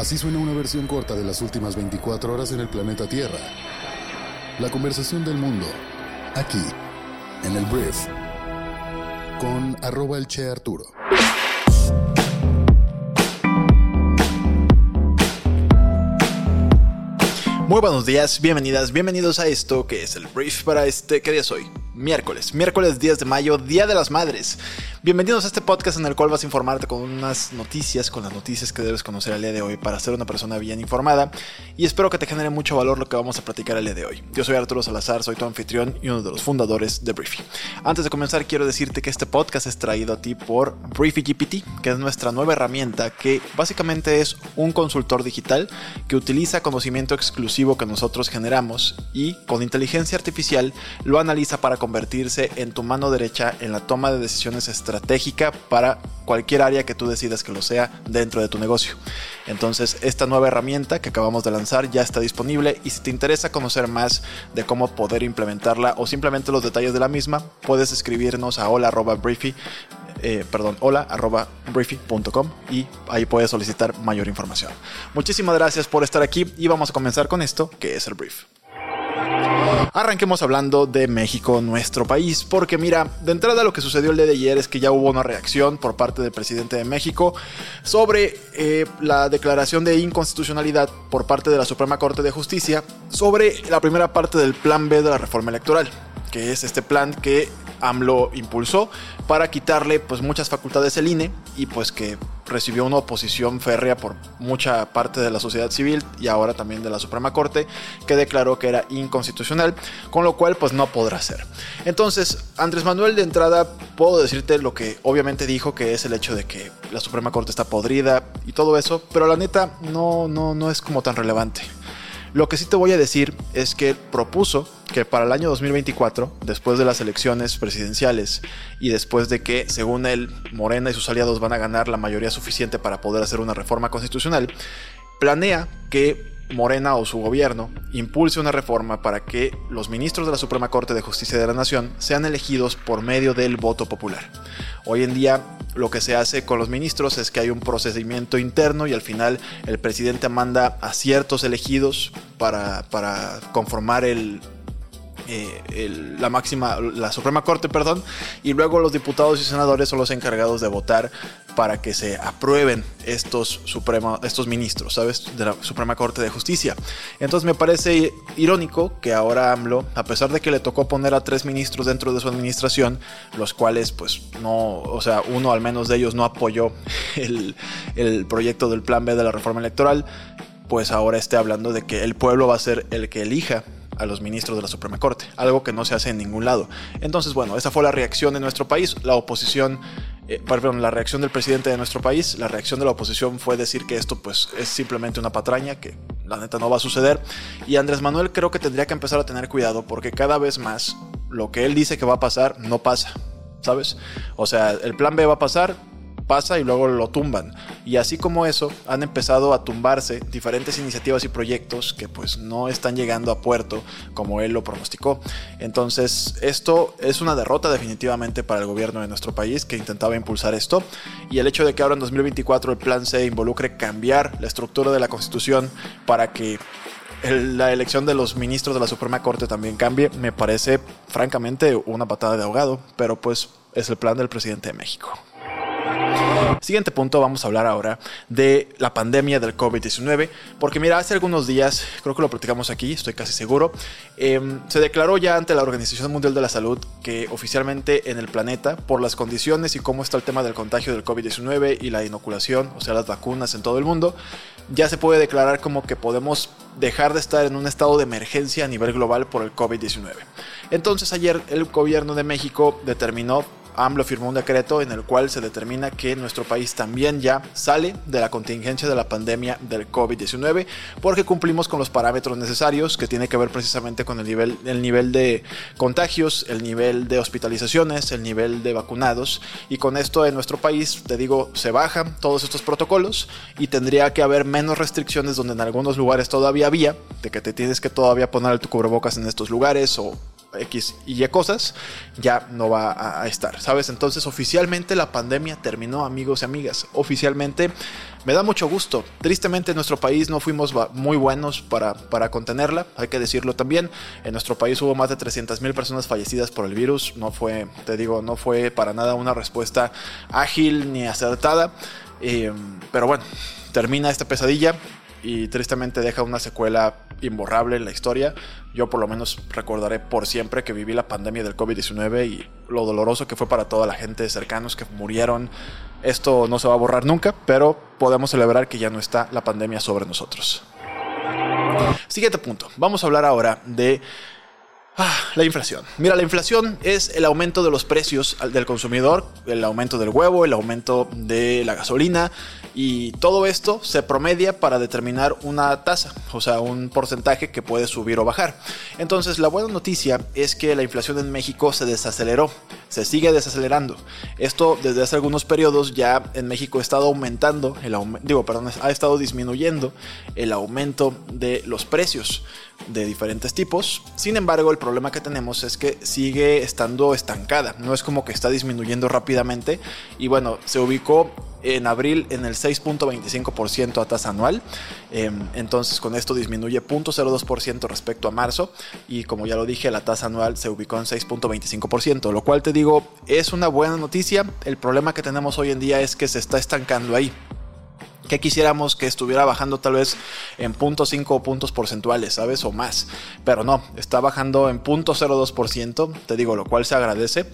Así suena una versión corta de las últimas 24 horas en el planeta Tierra. La conversación del mundo, aquí, en el Brief, con arroba el Che Arturo. Muy buenos días, bienvenidas, bienvenidos a esto que es el brief para este, ¿qué día es hoy? Miércoles, miércoles 10 de mayo, Día de las Madres. Bienvenidos a este podcast en el cual vas a informarte con unas noticias, con las noticias que debes conocer el día de hoy para ser una persona bien informada y espero que te genere mucho valor lo que vamos a platicar el día de hoy. Yo soy Arturo Salazar, soy tu anfitrión y uno de los fundadores de Briefy. Antes de comenzar quiero decirte que este podcast es traído a ti por Briefy GPT, que es nuestra nueva herramienta que básicamente es un consultor digital que utiliza conocimiento exclusivo que nosotros generamos y con inteligencia artificial lo analiza para convertirse en tu mano derecha en la toma de decisiones estratégicas estratégica para cualquier área que tú decidas que lo sea dentro de tu negocio. Entonces, esta nueva herramienta que acabamos de lanzar ya está disponible y si te interesa conocer más de cómo poder implementarla o simplemente los detalles de la misma, puedes escribirnos a hola.briefy eh, perdón, y ahí puedes solicitar mayor información. Muchísimas gracias por estar aquí y vamos a comenzar con esto que es el brief. Arranquemos hablando de México, nuestro país, porque mira, de entrada lo que sucedió el día de ayer es que ya hubo una reacción por parte del presidente de México sobre eh, la declaración de inconstitucionalidad por parte de la Suprema Corte de Justicia sobre la primera parte del Plan B de la reforma electoral, que es este plan que AMLO impulsó para quitarle pues muchas facultades al INE y pues que recibió una oposición férrea por mucha parte de la sociedad civil y ahora también de la Suprema Corte que declaró que era inconstitucional, con lo cual pues no podrá ser. Entonces, Andrés Manuel de entrada puedo decirte lo que obviamente dijo que es el hecho de que la Suprema Corte está podrida y todo eso, pero la neta no no no es como tan relevante. Lo que sí te voy a decir es que propuso que para el año 2024, después de las elecciones presidenciales y después de que, según él, Morena y sus aliados van a ganar la mayoría suficiente para poder hacer una reforma constitucional, planea que Morena o su gobierno impulse una reforma para que los ministros de la Suprema Corte de Justicia de la Nación sean elegidos por medio del voto popular. Hoy en día lo que se hace con los ministros es que hay un procedimiento interno y al final el presidente manda a ciertos elegidos para, para conformar el, eh, la máxima, la Suprema Corte, perdón, y luego los diputados y senadores son los encargados de votar para que se aprueben estos, estos ministros, ¿sabes? De la Suprema Corte de Justicia. Entonces me parece irónico que ahora AMLO, a pesar de que le tocó poner a tres ministros dentro de su administración, los cuales pues no, o sea, uno al menos de ellos no apoyó el, el proyecto del plan B de la reforma electoral, pues ahora esté hablando de que el pueblo va a ser el que elija a los ministros de la Suprema Corte, algo que no se hace en ningún lado. Entonces, bueno, esa fue la reacción de nuestro país, la oposición, eh, perdón, la reacción del presidente de nuestro país, la reacción de la oposición fue decir que esto pues es simplemente una patraña, que la neta no va a suceder, y Andrés Manuel creo que tendría que empezar a tener cuidado porque cada vez más lo que él dice que va a pasar no pasa. ¿Sabes? O sea, el plan B va a pasar, pasa y luego lo tumban. Y así como eso, han empezado a tumbarse diferentes iniciativas y proyectos que pues no están llegando a puerto como él lo pronosticó. Entonces, esto es una derrota definitivamente para el gobierno de nuestro país que intentaba impulsar esto. Y el hecho de que ahora en 2024 el plan se involucre cambiar la estructura de la constitución para que la elección de los ministros de la Suprema Corte también cambie, me parece francamente una patada de ahogado, pero pues es el plan del presidente de México. Siguiente punto, vamos a hablar ahora de la pandemia del COVID-19, porque mira, hace algunos días, creo que lo platicamos aquí, estoy casi seguro, em, se declaró ya ante la Organización Mundial de la Salud que oficialmente en el planeta, por las condiciones y cómo está el tema del contagio del COVID-19 y la inoculación, o sea, las vacunas en todo el mundo, ya se puede declarar como que podemos dejar de estar en un estado de emergencia a nivel global por el COVID-19. Entonces ayer el gobierno de México determinó AMLO firmó un decreto en el cual se determina que nuestro país también ya sale de la contingencia de la pandemia del COVID-19 porque cumplimos con los parámetros necesarios que tiene que ver precisamente con el nivel, el nivel de contagios, el nivel de hospitalizaciones, el nivel de vacunados. Y con esto en nuestro país, te digo, se bajan todos estos protocolos y tendría que haber menos restricciones donde en algunos lugares todavía había, de que te tienes que todavía poner tu cubrebocas en estos lugares o X y Y cosas, ya no va a, estar, ¿sabes? Entonces oficialmente la pandemia terminó, amigos y amigas. Oficialmente me da mucho gusto. Tristemente en nuestro país no fuimos muy buenos para, para contenerla, hay que decirlo también. En nuestro país hubo más de 300 mil personas fallecidas por el virus. No fue, te digo, no fue para nada una respuesta ágil ni acertada. Eh, pero bueno, termina esta pesadilla y tristemente deja una secuela imborrable en la historia. Yo por lo menos recordaré por siempre que viví la pandemia del COVID-19 y lo doloroso que fue para toda la gente cercanos que murieron. Esto no se va a borrar nunca, pero podemos celebrar que ya no está la pandemia sobre nosotros. Siguiente punto. Vamos a hablar ahora de Ah, la inflación. Mira, la inflación es el aumento de los precios del consumidor, el aumento del huevo, el aumento de la gasolina y todo esto se promedia para determinar una tasa, o sea, un porcentaje que puede subir o bajar. Entonces, la buena noticia es que la inflación en México se desaceleró, se sigue desacelerando. Esto desde hace algunos periodos ya en México ha estado aumentando, el digo, perdón, ha estado disminuyendo el aumento de los precios de diferentes tipos. Sin embargo, el que tenemos es que sigue estando estancada. No es como que está disminuyendo rápidamente. Y bueno, se ubicó en abril en el 6.25% a tasa anual. Em, entonces con esto disminuye 0.02% respecto a marzo. Y como ya lo dije, la tasa anual se ubicó en 6.25%. Lo cual te digo, es una buena noticia. El problema que tenemos hoy en día es que se está estancando ahí que quisiéramos que estuviera bajando tal vez en 0.5 puntos porcentuales, ¿sabes? O más. Pero no, está bajando en 0.02%, te digo, lo cual se agradece,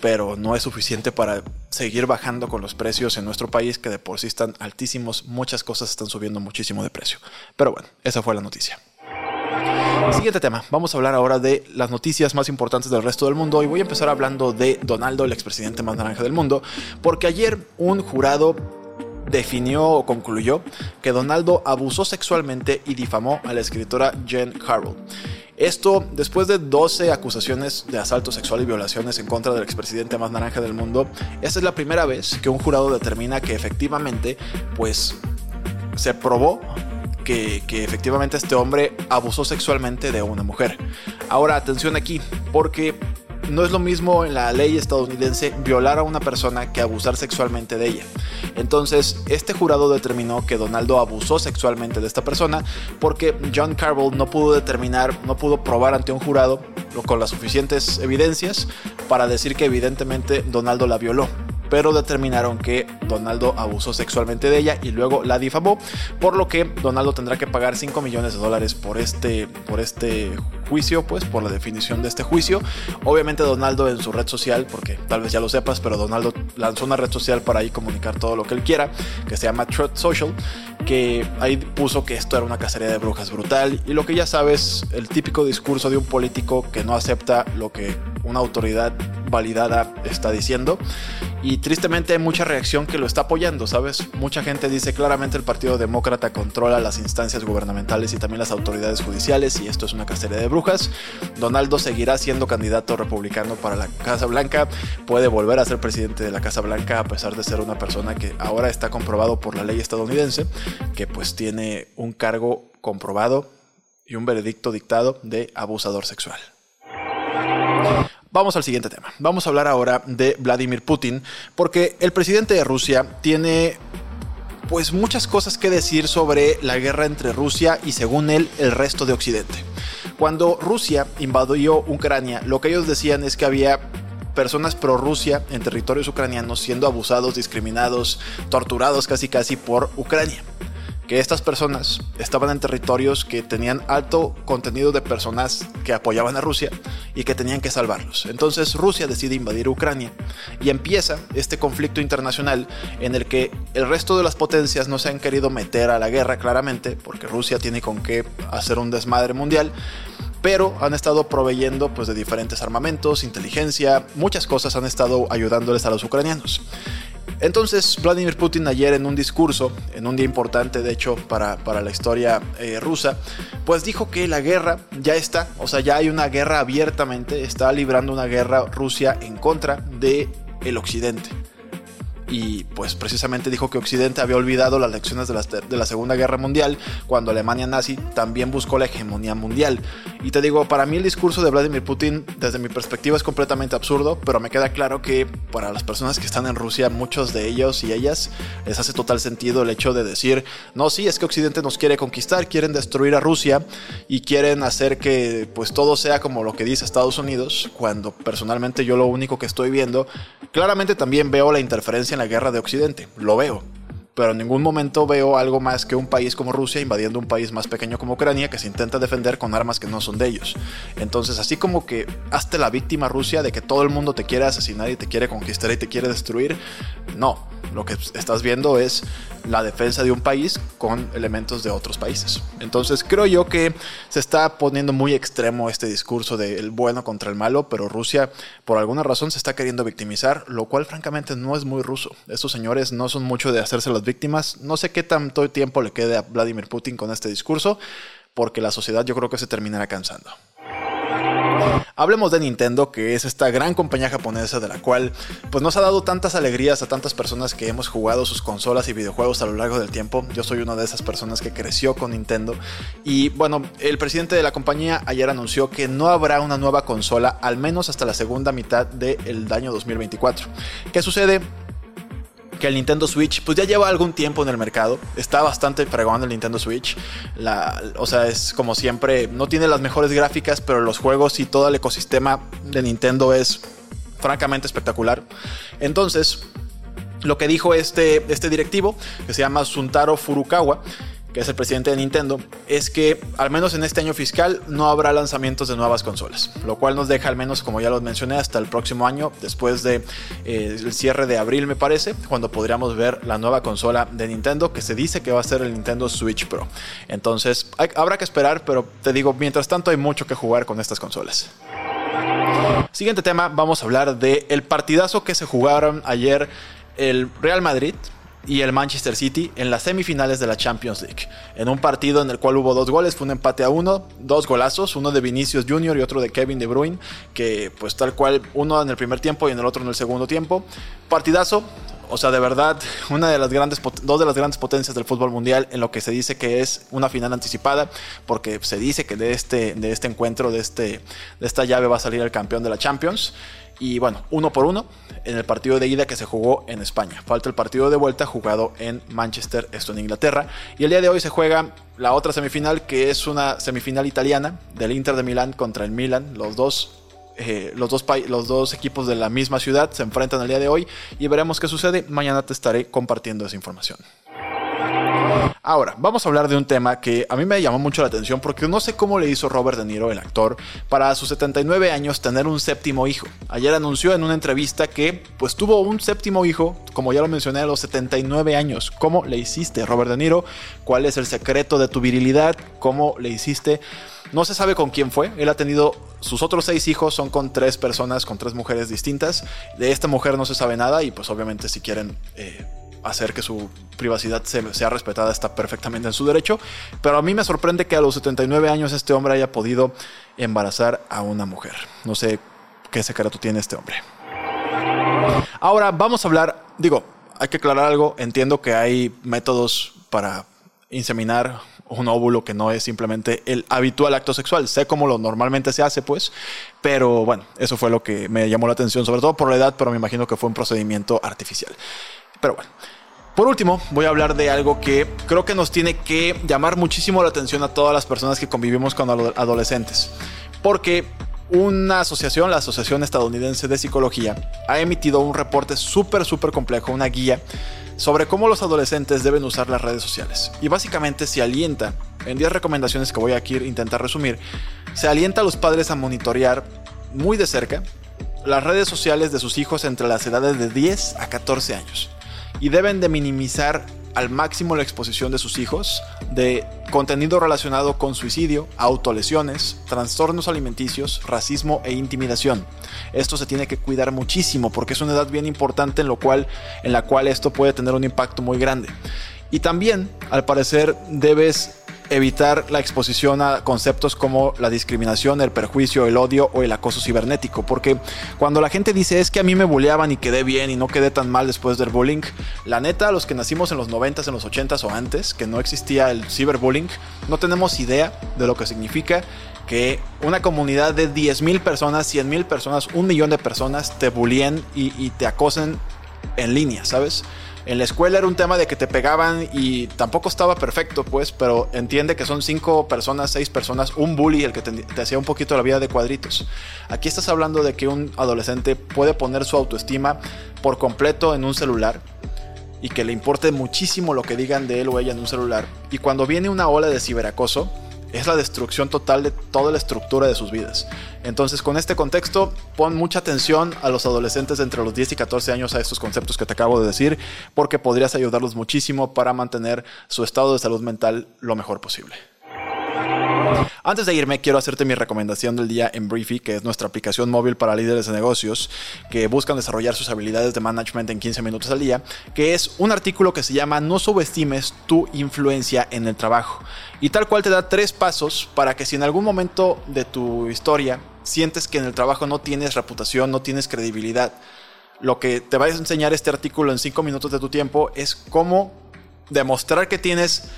pero no es suficiente para seguir bajando con los precios en nuestro país, que de por sí están altísimos, muchas cosas están subiendo muchísimo de precio. Pero bueno, esa fue la noticia. Siguiente tema, vamos a hablar ahora de las noticias más importantes del resto del mundo y voy a empezar hablando de Donaldo, el expresidente más naranja del mundo, porque ayer un jurado definió o concluyó que Donaldo abusó sexualmente y difamó a la escritora Jen Carroll. Esto después de 12 acusaciones de asalto sexual y violaciones en contra del expresidente más naranja del mundo, esta es la primera vez que un jurado determina que efectivamente, pues, se probó que, que, efectivamente este hombre abusó sexualmente de una mujer. Ahora, atención aquí, porque no es lo mismo en la ley estadounidense violar a una persona que abusar sexualmente de ella. Entonces, este jurado determinó que Donaldo abusó sexualmente de esta persona porque John Carville no pudo determinar, no pudo probar ante un jurado con las suficientes evidencias para decir que evidentemente Donaldo la violó pero determinaron que Donaldo abusó sexualmente de ella y luego la difamó, por lo que Donaldo tendrá que pagar 5 millones de dólares por este, por este juicio, pues por la definición de este juicio. Obviamente Donaldo en su red social, porque tal vez ya lo sepas, pero Donaldo lanzó una red social para ahí comunicar todo lo que él quiera, que se llama Truth Social, que ahí puso que esto era una cacería de brujas brutal y lo que ya sabes, el típico discurso de un político que no acepta lo que una autoridad validada está diciendo. Y tristemente hay mucha reacción que lo está apoyando, ¿sabes? Mucha gente dice claramente el Partido Demócrata controla las instancias gubernamentales y también las autoridades judiciales y esto es una cacería de brujas. Donaldo seguirá siendo candidato republicano para la Casa Blanca, puede volver a ser presidente de la Casa Blanca a pesar de ser una persona que ahora está comprobado por la ley estadounidense, que pues tiene un cargo comprobado y un veredicto dictado de abusador sexual. Vamos al siguiente tema. Vamos a hablar ahora de Vladimir Putin, porque el presidente de Rusia tiene pues muchas cosas que decir sobre la guerra entre Rusia y según él el resto de Occidente. Cuando Rusia invadió Ucrania, lo que ellos decían es que había personas pro Rusia en territorios ucranianos siendo abusados, discriminados, torturados casi casi por Ucrania que estas personas estaban en territorios que tenían alto contenido de personas que apoyaban a Rusia y que tenían que salvarlos. Entonces Rusia decide invadir Ucrania y empieza este conflicto internacional en el que el resto de las potencias no se han querido meter a la guerra claramente, porque Rusia tiene con qué hacer un desmadre mundial, pero han estado proveyendo pues de diferentes armamentos, inteligencia, muchas cosas han estado ayudándoles a los ucranianos. Entonces, Vladimir Putin ayer en un discurso, en un día importante de hecho para, la historia eh, rusa, pues dijo que la guerra ya está, o sea, ya hay una guerra abiertamente, está librando una guerra Rusia en contra de occidente. Y pues precisamente dijo que Occidente había olvidado las lecciones de la, de la Segunda Guerra Mundial cuando Alemania nazi también buscó la hegemonía mundial. Y te digo, para mí el discurso de Vladimir Putin desde mi perspectiva es completamente absurdo, pero me queda claro que para las personas que están en Rusia, muchos de ellos y ellas les hace total sentido el hecho de decir, no, sí, es que Occidente nos quiere conquistar, quieren destruir a Rusia y quieren hacer que pues todo sea como lo que dice Estados Unidos, cuando personalmente yo lo único que estoy viendo, claramente también veo la interferencia la guerra de Occidente, lo veo, pero en ningún momento veo algo más que un país como Rusia invadiendo un país más pequeño como Ucrania que se intenta defender con armas que no son de ellos. Entonces, así como que hazte la víctima Rusia de que todo el mundo te quiere asesinar y te quiere conquistar y te quiere destruir, no, lo que estás viendo es la defensa de un país con elementos de otros países. Entonces creo yo que se está poniendo muy extremo este discurso del bueno contra el malo, pero Rusia por alguna razón se está queriendo victimizar, lo cual francamente no es muy ruso. Estos señores no son mucho de hacerse las víctimas. No sé qué tanto tiempo le quede a Vladimir Putin con este discurso, porque la sociedad yo creo que se terminará cansando. Hablemos de Nintendo, que es esta gran compañía japonesa de la cual pues nos ha dado tantas alegrías a tantas personas que hemos jugado sus consolas y videojuegos a lo largo del tiempo. Yo soy una de esas personas que creció con Nintendo. Y bueno, el presidente de la compañía ayer anunció que no habrá una nueva consola al menos hasta la segunda mitad del año 2024. ¿Qué sucede? Que el Nintendo Switch pues ya lleva algún tiempo en el mercado. Está bastante fregón el Nintendo Switch. La, o sea, es como siempre, no tiene las mejores gráficas, pero los juegos y todo el ecosistema de Nintendo es francamente espectacular. Entonces, lo que dijo este, este directivo, que se llama Suntaro Furukawa, que es el presidente de Nintendo, es que al menos en este año fiscal no habrá lanzamientos de nuevas consolas, lo cual nos deja al menos, como ya lo mencioné, hasta el próximo año, después del de, eh, cierre de abril me parece, cuando podríamos ver la nueva consola de Nintendo, que se dice que va a ser el Nintendo Switch Pro. Entonces, habrá que esperar, pero te digo, mientras tanto hay mucho que jugar con estas consolas. Siguiente tema, vamos a hablar el partidazo que se jugaron ayer el Real Madrid y el Manchester City en las semifinales de la Champions League. En un partido en el cual hubo dos goles, fue un empate a uno, dos golazos, uno de Vinicius Jr. y otro de Kevin De Bruyne, que pues tal cual uno en el primer tiempo y en el otro en el segundo tiempo. Partidazo, o sea, de verdad, una de las grandes, dos de las grandes potencias del fútbol mundial en lo que se dice que es una final anticipada, porque se dice que de este, de este encuentro, de, este, de esta llave va a salir el campeón de la Champions. Y bueno, uno por uno en el partido de ida que se jugó en España. Falta el partido de vuelta jugado en Manchester, esto en Inglaterra. Y el día de hoy se juega la otra semifinal, que es una semifinal italiana del Inter de Milán contra el Milan. Los dos eh, los, dos los dos equipos de la misma ciudad se enfrentan el día de hoy y veremos qué sucede. Mañana te estaré compartiendo esa información. Ahora, vamos a hablar de un tema que a mí me llamó mucho la atención porque no sé cómo le hizo Robert De Niro, el actor, para sus 79 años tener un séptimo hijo. Ayer anunció en una entrevista que pues tuvo un séptimo hijo, como ya lo mencioné, a los 79 años. ¿Cómo le hiciste, Robert De Niro? ¿Cuál es el secreto de tu virilidad? ¿Cómo le hiciste? No se sabe con quién fue. Él ha tenido sus otros seis hijos son con tres personas, con tres mujeres distintas. De esta mujer no se sabe nada y pues obviamente si quieren eh, hacer que su privacidad sea respetada está perfectamente en su derecho. Pero a mí me sorprende que a los 79 años este hombre haya podido embarazar a una mujer. No sé qué secreto tiene este hombre. Ahora vamos a hablar, digo, hay que aclarar algo, entiendo que hay métodos para inseminar un óvulo que no es simplemente el habitual acto sexual. Sé cómo lo normalmente se hace, pues, pero bueno, eso fue lo que me llamó la atención, sobre todo por la edad, pero me imagino que fue un procedimiento artificial. Pero bueno. Por último, voy a hablar de algo que creo que nos tiene que llamar muchísimo la atención a todas las personas que convivimos con adolescentes. Porque una asociación, la Asociación Estadounidense de Psicología, ha emitido un reporte súper, súper complejo, una guía sobre cómo los adolescentes deben usar las redes sociales. Y básicamente se alienta, en 10 recomendaciones que voy aquí a intentar resumir, se alienta a los padres a monitorear muy de cerca las redes sociales de sus hijos entre las edades de 10 a 14 años y deben de minimizar al máximo la exposición de sus hijos de contenido relacionado con suicidio, autolesiones, trastornos alimenticios, racismo e intimidación. Esto se tiene que cuidar muchísimo porque es una edad bien importante en, lo cual, en la cual esto puede tener un impacto muy grande. Y también, al parecer, debes evitar la exposición a conceptos como la discriminación, el perjuicio, el odio o el acoso cibernético. Porque cuando la gente dice es que a mí me bulleaban y quedé bien y no quedé tan mal después del bullying, la neta, los que nacimos en los 90s, en los 80s o antes, que no existía el ciberbullying, no tenemos idea de lo que significa que una comunidad de 10.000 personas, 100.000 personas, un millón de personas te bullyeen y, y te acosen en línea, ¿sabes? En la escuela era un tema de que te pegaban y tampoco estaba perfecto, pues, pero entiende que son cinco personas, seis personas, un bully el que te, hacía un poquito la vida de cuadritos. Aquí estás hablando de que un adolescente puede poner su autoestima por completo en un celular y que le importe muchísimo lo que digan de él o ella en un celular. Y cuando viene una ola de ciberacoso, es la destrucción total de toda la estructura de sus vidas. Entonces, con este contexto, pon mucha atención a los adolescentes entre los 10 y 14 años a estos conceptos que te acabo de decir, porque podrías ayudarlos muchísimo para mantener su estado de salud mental lo mejor posible. Antes de irme, quiero hacerte mi recomendación del día en Briefy, que es nuestra aplicación móvil para líderes de negocios que buscan desarrollar sus habilidades de management en 15 minutos al día, que es un artículo que se llama No subestimes tu influencia en el trabajo. Y tal cual te da tres pasos para que si en algún momento de tu historia sientes que en el trabajo no tienes reputación, no tienes credibilidad, lo que te va a enseñar este artículo en 5 minutos de tu tiempo es cómo demostrar que tienes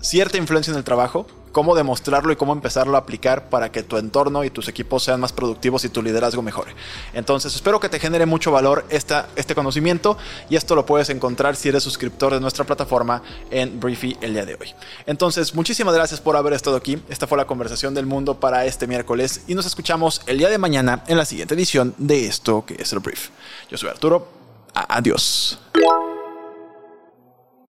cierta influencia en el trabajo, cómo demostrarlo y cómo empezarlo a aplicar para que tu entorno y tus equipos sean más productivos y tu liderazgo mejore. Entonces, espero que te genere mucho valor esta, este conocimiento y esto lo puedes encontrar si eres suscriptor de nuestra plataforma en Briefy el día de hoy. Entonces, muchísimas gracias por haber estado aquí. Esta fue la conversación del mundo para este miércoles y nos escuchamos el día de mañana en la siguiente edición de esto que es el Brief. Yo soy Arturo. Adiós.